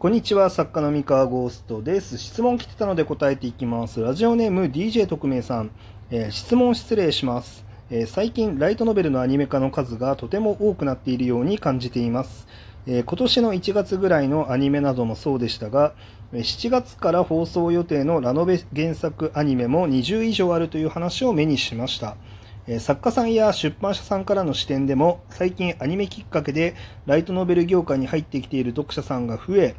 こんにちは、作家の三河ゴーストです。質問来てたので答えていきます。ラジオネーム DJ 特命さん、えー質問失礼します、えー最近、ライトノベルのアニメ化の数がとても多くなっているように感じています。えー今年の1月ぐらいのアニメなどもそうでしたが、7月から放送予定のラノベ原作アニメも20以上あるという話を目にしました。作家さんや出版社さんからの視点でも最近アニメきっかけでライトノベル業界に入ってきている読者さんが増え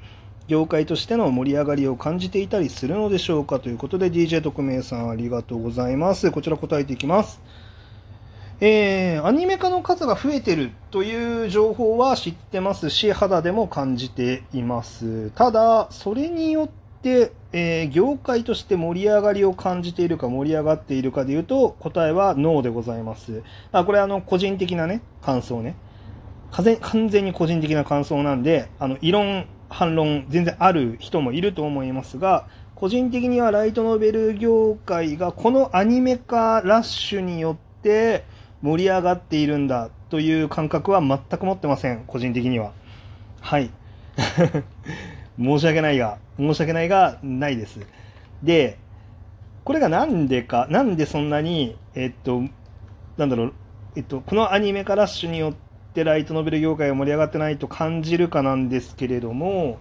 業界としての盛り上がりを感じていたりするのでしょうかということで DJ 特命さんありがとうございます。こちら答えていきます。えーアニメ化の数が増えてるという情報は知ってますし肌でも感じています。ただそれによって、でえー業界として盛り上がりを感じているか盛り上がっているかでいうと答えはノーでございます。あこれあの個人的なね感想ね。完全に個人的な感想なんであの異論反論全然ある人もいると思いますが個人的にはライトノベル業界がこのアニメ化ラッシュによって盛り上がっているんだという感覚は全く持ってません。個人的には。はい。申し訳ないが申し訳ないがないですでこれがなんでかなんでそんなにえっとなんだろうえっとこのアニメ化ラッシュによってライトノベル業界が盛り上がってないと感じるかなんですけれども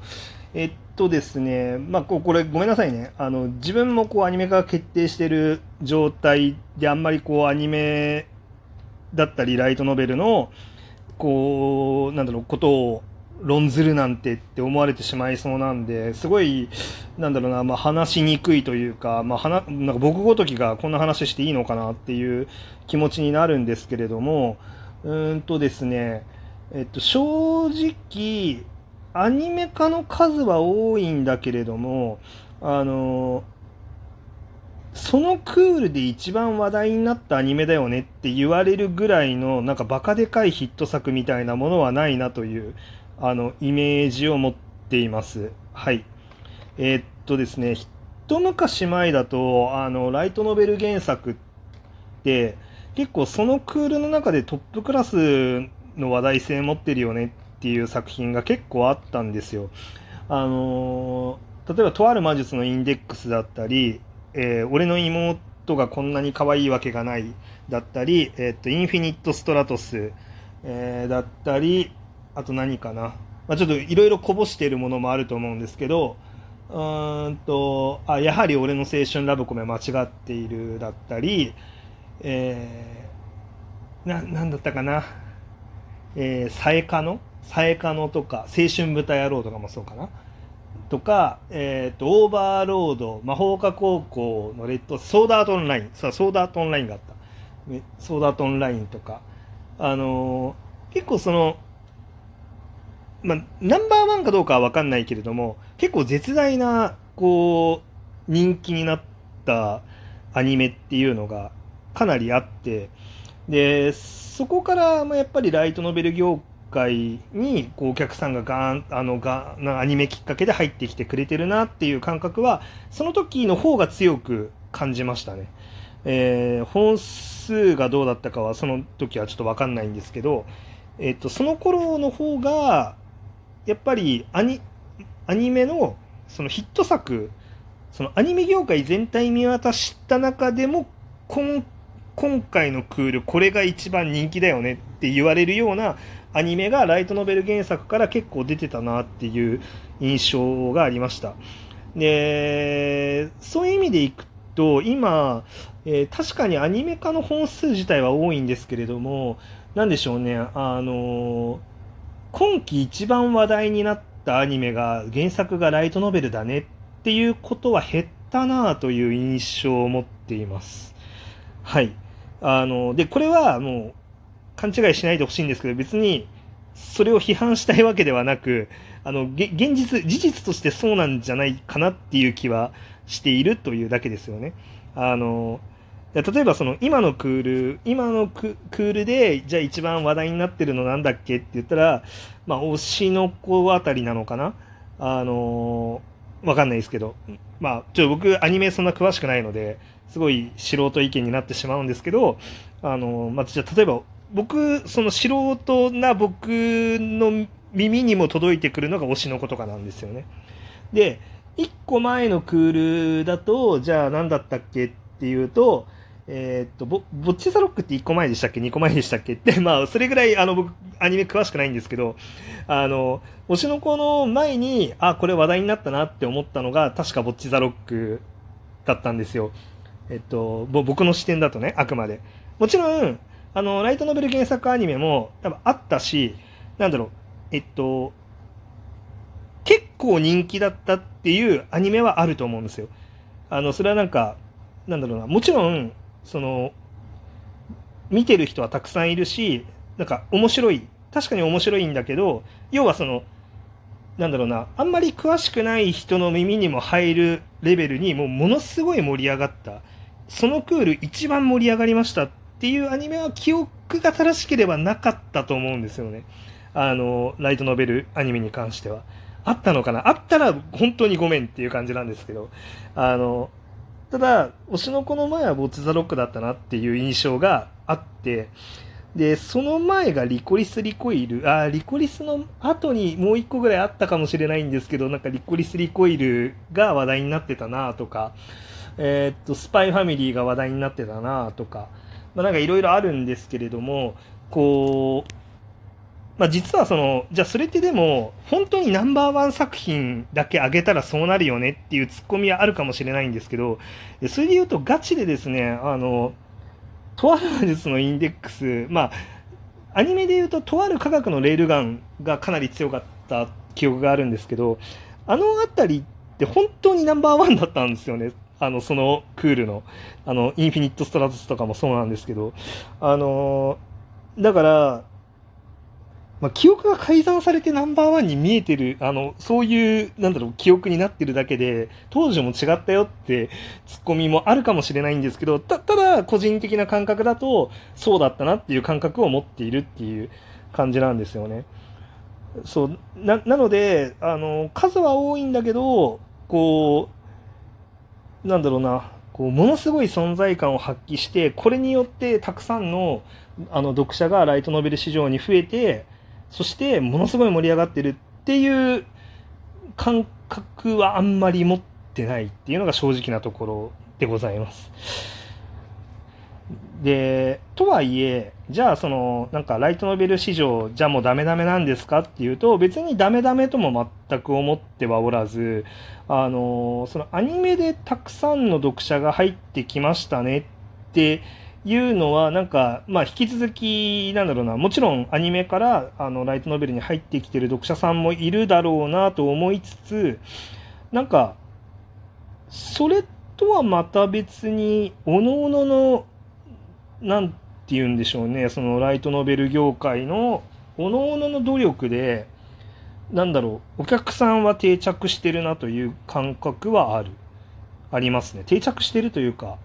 えっとですね、まあ、これごめんなさいね。あの、自分もこうアニメ化が決定してる状態であんまりこうアニメだったりライトノベルのこう、なんだろう、ことを論ずるなんてって思われてしまいそうなんで、すごい、なんだろうな、まあ、話しにくいというか、まあ、はななんか僕ごときがこんな話していいのかなっていう気持ちになるんですけれども、うんとですね、えっと、正直、アニメ化の数は多いんだけれども、あの、そのクールで一番話題になったアニメだよねって言われるぐらいの、なんかバカでかいヒット作みたいなものはないなという、あの、イメージを持っています。はい。えーっとですね、一昔前だと、あの、ライトノベル原作って、結構そのクールの中でトップクラスの話題性持ってるよねっていう作品が結構あったんですよ。あのー例えばとある魔術のインデックスだったり、えー俺の妹がこんなに可愛いわけがないだったり、えーっと、インフィニットストラトス、えーだったり、あと何かな。まあ、ちょっといろいろこぼしているものもあると思うんですけど、うんと、あ、やはり俺の青春ラブコメ間違っているだったり、えーな、なんだったかな。えー、サエカノ？サエカノとか、青春豚野郎とかもそうかな。とか、えっ、と、オーバーロード、魔法科高校のレッド、ソーダートオンライン、そう、ソーダートオンラインがあった。ソーダートオンラインとか、あのー結構その、まあ、ナンバーワンかどうかは分かんないけれども、結構絶大な、こう、人気になったアニメっていうのがかなりあって、で、そこから、やっぱりライトノベル業界に、こう、お客さんがガーン、あの、が、なアニメきっかけで入ってきてくれてるなっていう感覚は、その時の方が強く感じましたね。えー本数がどうだったかはその時はちょっと分かんないんですけど、えっとその頃の方がやっぱりアニアニメのそのヒット作そのアニメ業界全体見渡した中でも今今回のクールこれが一番人気だよねって言われるようなアニメがライトノベル原作から結構出てたなっていう印象がありました。でそういう意味でいくと今、えー確かにアニメ化の本数自体は多いんですけれどもなんでしょうねあのー今季一番話題になったアニメが原作がライトノベルだねっていうことは減ったなという印象を持っています。はい。あの、で、これはもう勘違いしないでほしいんですけど、別にそれを批判したいわけではなく、あの、現実、事実としてそうなんじゃないかなっていう気はしているというだけですよね。あの、例えばその今のクール、今のククールで、じゃあ一番話題になってるのなんだっけ？って言ったら、まあ、推しの子あたりなのかな？あのわかんないですけど、まあ、ちょ僕アニメそんな詳しくないので、すごい素人意見になってしまうんですけど、あのまあ、じゃあ例えば僕、その素人な僕の耳にも届いてくるのが推しの子とかなんですよね。で、1個前のクールだと、じゃあ何だったっけ？っていうと、えー、っとボ、ボッチザロックって1個前でしたっけ ?2 個前でしたっけ？って、まあ、それぐらい、あの、僕、アニメ詳しくないんですけど、あの、推しの子の前に、あ、これ話題になったなって思ったのが、確かボッチザロックだったんですよ。えっと、僕の視点だとね、あくまで。もちろん、あの、ライトノベル原作アニメも多分あったし、なんだろう、えっと、結構人気だったっていうアニメはあると思うんですよ。あの、それはなんか、なんだろうな、もちろん、その、見てる人はたくさんいるし、なんか面白い、確かに面白いんだけど、要はその、なんだろうな、あんまり詳しくない人の耳にも入るレベルに、もうものすごい盛り上がった。そのクール一番盛り上がりましたっていうアニメは記憶が正しければなかったと思うんですよね。あの、ライトノベルアニメに関しては。あったのかな？あったら本当にごめんっていう感じなんですけど、あの、ただ、推しの子の前はボッツ・ザ・ロックだったなっていう印象があって、で、その前がリコリス・リコイル、あ、リコリスの後にもう一個ぐらいあったかもしれないんですけど、なんかリコリス・リコイルが話題になってたなとか、えー、っと、スパイファミリーが話題になってたなとか、まあ、なんかいろいろあるんですけれども、こう、まあ、実はその、じゃあそれってでも、本当にナンバーワン作品だけ上げたらそうなるよねっていうツッコミはあるかもしれないんですけど、それで言うとガチでですね、あの、とある魔術のインデックス、まあ、アニメで言うと、とある科学のレールガンがかなり強かった記憶があるんですけど、あの辺りって本当にナンバーワンだったんですよね。あの、そのクールの、あの、インフィニットストラトスとかもそうなんですけど、あのだから、まあ、記憶が改ざんされてナンバーワンに見えてる、あの、そういう、なんだろう、記憶になってるだけで、当時も違ったよってツッコミもあるかもしれないんですけど、た、ただ、個人的な感覚だと、そうだったなっていう感覚を持っているっていう感じなんですよね。そう、な、なので、あの、数は多いんだけど、こう、なんだろうな、こう、ものすごい存在感を発揮して、これによってたくさんの、あの、読者がライトノベル市場に増えて、そしてものすごい盛り上がってるっていう感覚はあんまり持ってないっていうのが正直なところでございます。で、とはいえ、じゃあその、なんかライトノベル市場、じゃあもうダメダメなんですかっていうと、別にダメダメとも全く思ってはおらず、あの、そのアニメでたくさんの読者が入ってきましたねっていうのは、なんか、まあ、引き続き、なんだろうな、もちろんアニメからあのライトノベルに入ってきてる読者さんもいるだろうなと思いつつ、なんか、それとはまた別に、おのおのの、なんて言うんでしょうね、そのライトノベル業界の、おのおのの努力で、なんだろう、お客さんは定着してるなという感覚はある。ありますね。定着してるというか、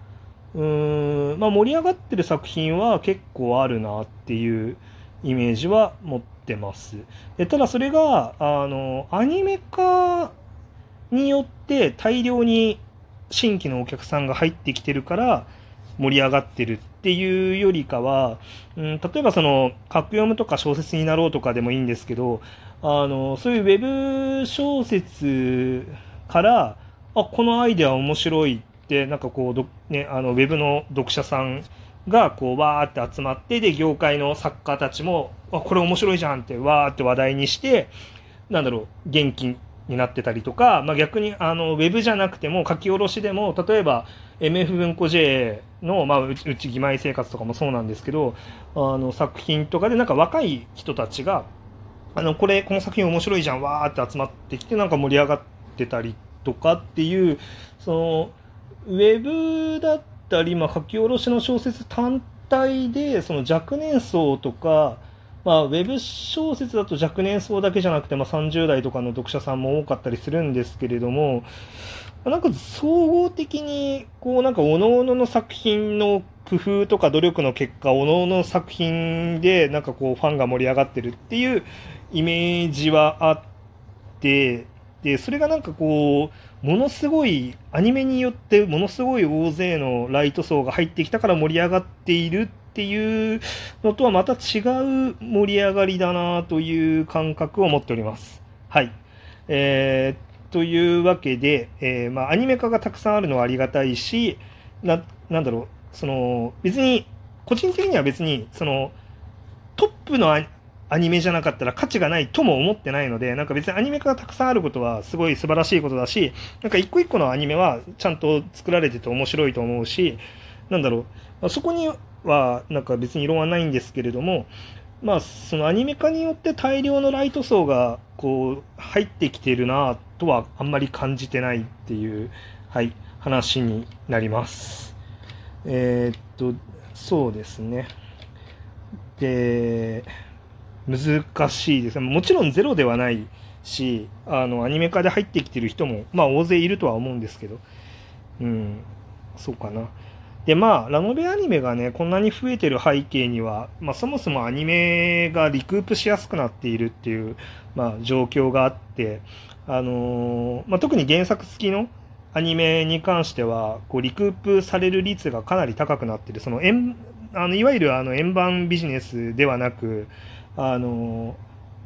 うーん、まあ、盛り上がってる作品は結構あるなっていうイメージは持ってます。でただそれが、あの、アニメ化によって大量に新規のお客さんが入ってきてるから盛り上がってるっていうよりかは、うん、例えばその、格読むとか小説になろうとかでもいいんですけど、あの、そういうウェブ小説から、あ、このアイデア面白いでなんかこうね、あのウェブの読者さんがこうわーって集まってで業界の作家たちもあこれ面白いじゃんってわーって話題にしてなんだろう元気になってたりとか、まあ、逆にあのウェブじゃなくても書き下ろしでも例えば MF 文庫 J の、まあ、うち義妹生活とかもそうなんですけどあの作品とかでなんか若い人たちがあのこれこの作品面白いじゃんわーって集まってきてなんか盛り上がってたりとかっていうそのウェブだったり、まあ、書き下ろしの小説単体でその若年層とか、まあ、ウェブ小説だと若年層だけじゃなくて、まあ、30代とかの読者さんも多かったりするんですけれどもなんか総合的にこうなんか各々の作品の工夫とか努力の結果各々の作品でなんかこうファンが盛り上がってるっていうイメージはあってそれがなんかこうものすごいアニメによってものすごい大勢のライト層が入ってきたから盛り上がっているっていうのとはまた違う盛り上がりだなという感覚を持っております。はい。えー、というわけで、えー、まあ、アニメ化がたくさんあるのはありがたいし、な、なんだろう、その、別に、個人的には別に、その、トップのアニメじゃなかったら価値がないとも思ってないので、なんか別にアニメ化がたくさんあることはすごい素晴らしいことだし、なんか一個一個のアニメはちゃんと作られてて面白いと思うし、なんだろう、そこにはなんか別に異論はないんですけれども、まあ、そのアニメ化によって大量のライト層がこう入ってきてるなとはあんまり感じてないっていう、はい、話になります。えー、っと、そうですね。で、難しいですもちろんゼロではないし、あの、アニメ化で入ってきてる人も、まあ、大勢いるとは思うんですけど、うん、そうかな。で、まあ、ラノベアニメがね、こんなに増えてる背景には、まあ、そもそもアニメがリクープしやすくなっているっていう、まあ、状況があって、あのー、まあ、特に原作付きのアニメに関しては、こう、リクープされる率がかなり高くなってる、その、あの、いわゆるあの、円盤ビジネスではなく、あの、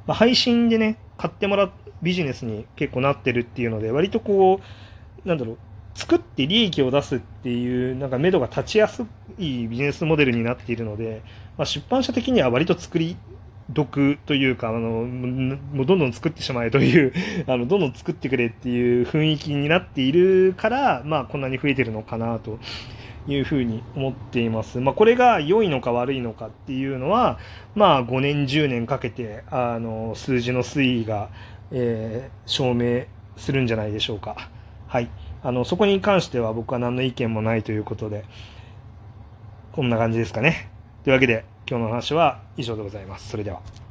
まあ、配信でね、買ってもらうビジネスに結構なってるっていうので、割とこう、なんだろう、作って利益を出すっていう、なんか目処が立ちやすいビジネスモデルになっているので、まあ、出版社的には割と作り得というか、あの、もうどんどん作ってしまえという あの、どんどん作ってくれっていう雰囲気になっているから、まあ、こんなに増えてるのかなと。いうふうに思っています。まあ、これが良いのか悪いのかっていうのは、まあ、5年、10年かけて、あの、数字の推移が、えー、証明するんじゃないでしょうか。はい。あの、そこに関しては僕は何の意見もないということで、こんな感じですかね。というわけで、今日の話は以上でございます。それでは。